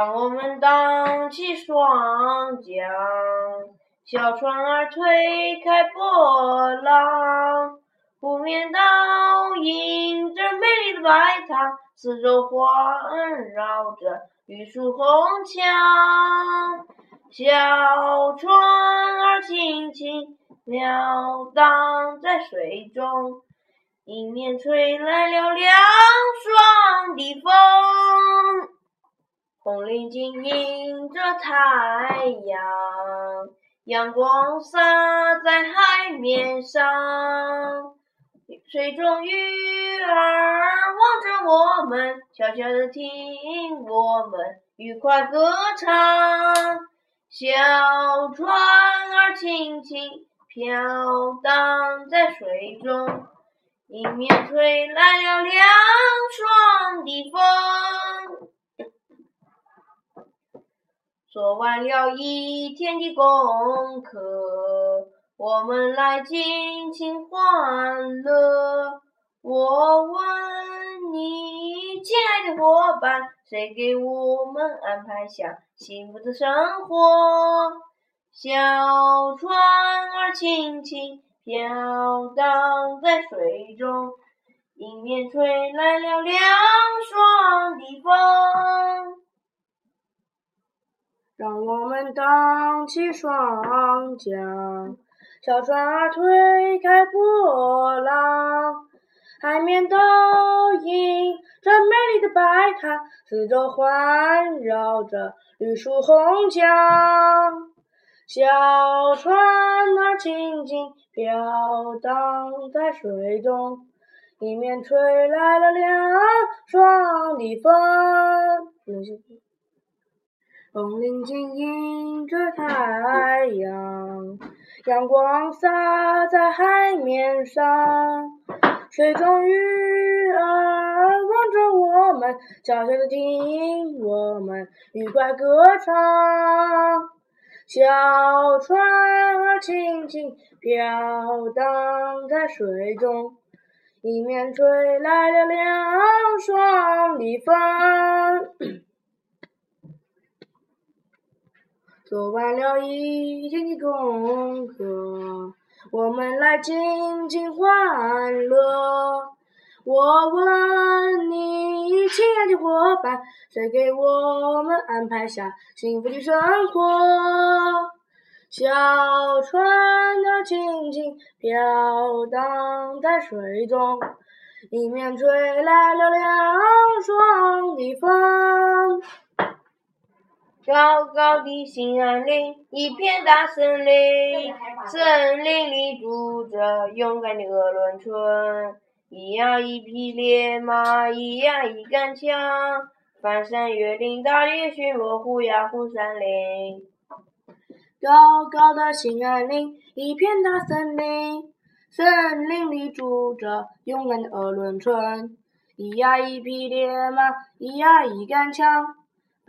让我们荡起双桨，小船儿推开波浪，湖面倒映着美丽的白塔，四周环绕着绿树红墙。小船儿轻轻飘荡在水中，迎面吹来了凉爽的风。红领巾迎着太阳，阳光洒在海面上。水中鱼儿望着我们，悄悄地听我们愉快歌唱。小船儿轻轻飘荡在水中，迎面吹来了凉爽的风。做完了一天的功课，我们来尽情欢乐。我问你，亲爱的伙伴，谁给我们安排下幸福的生活？小船儿轻轻飘荡在水中，迎面吹来了凉爽让我们荡起双桨，小船儿推开波浪，海面倒映着美丽的白塔，四周环绕着绿树红墙。小船儿轻轻飘荡在水中，迎面吹来了凉爽的风。红领巾迎着太阳，阳光洒在海面上。水中鱼儿望着我们，悄悄地听我们愉快歌唱。小船儿轻轻飘荡在水中，迎面吹来了凉爽的风。做完了一天的功课，我们来尽情欢乐。我问你，亲爱的伙伴，谁给我们安排下幸福的生活？小船儿轻轻飘荡在水中，迎面吹来了凉爽的风。高高的兴安岭，一片大森林，森林里住着勇敢的鄂伦春。一呀一匹烈马，一呀一杆枪，翻山越岭打猎巡逻，虎呀虎山林。高高的兴安岭，一片大森林，森林里住着勇敢的鄂伦春。一呀一匹烈马，一呀一杆枪。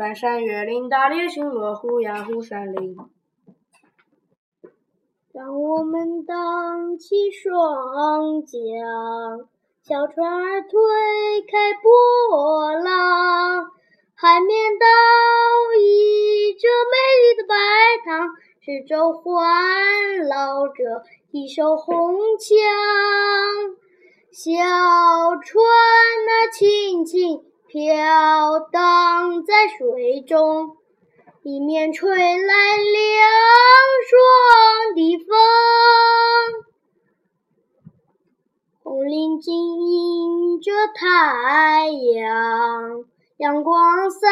翻山越岭打猎巡逻，虎呀虎山林。让我们荡起双桨，小船儿推开波浪，海面倒映着美丽的白塔，四周环绕着一手红墙。小船儿轻轻。飘荡在水中，迎面吹来凉爽的风。红领巾迎着太阳，阳光洒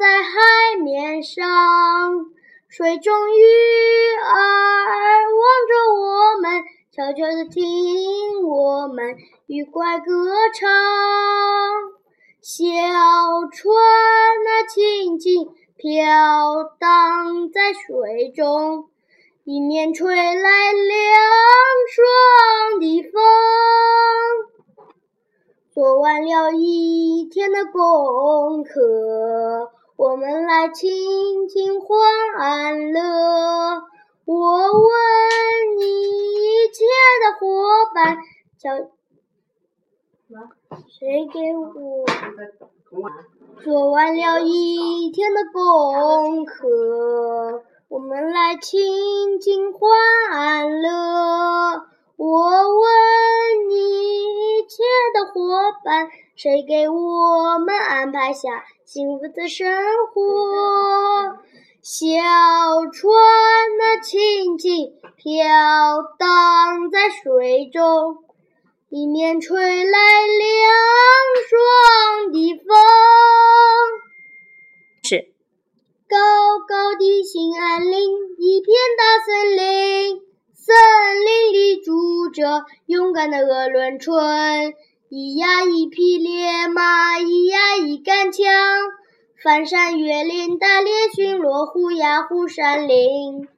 在海面上。水中鱼儿望着我们，悄悄地听我们愉快歌唱。小船儿轻轻飘荡在水中，迎面吹来凉爽的风。做完了一天的功课，我们来尽情欢乐。我问你，亲爱的伙伴，叫。谁给我？做完了一天的功课，我们来亲近欢乐。我问你，亲爱的伙伴，谁给我们安排下幸福的生活？小船那轻轻飘荡在水中，一面吹来凉爽的风。是高高的兴安岭，一片大森林，森林里住着勇敢的鄂伦春，咿呀一匹烈马，咿呀一杆枪。翻山越岭，打猎巡逻，虎呀虎山林。